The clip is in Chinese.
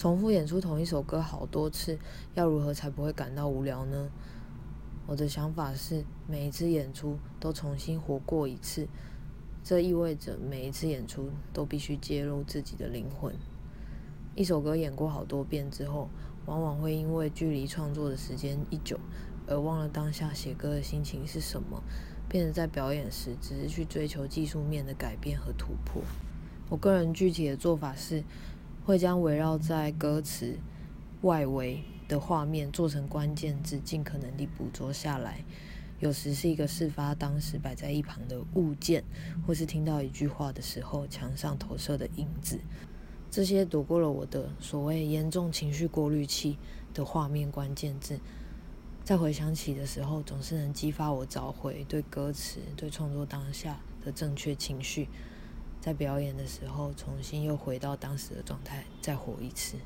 重复演出同一首歌好多次，要如何才不会感到无聊呢？我的想法是，每一次演出都重新活过一次，这意味着每一次演出都必须揭露自己的灵魂。一首歌演过好多遍之后，往往会因为距离创作的时间一久，而忘了当下写歌的心情是什么，变得在表演时只是去追求技术面的改变和突破。我个人具体的做法是，会将围绕在歌词外围的画面做成关键字，尽可能地捕捉下来。有时是一个事发当时摆在一旁的物件，或是听到一句话的时候墙上投射的影子。这些躲过了我的所谓严重情绪过滤器的画面关键字，在回想起的时候，总是能激发我找回对歌词、对创作当下的正确情绪，在表演的时候重新又回到当时的状态，再活一次。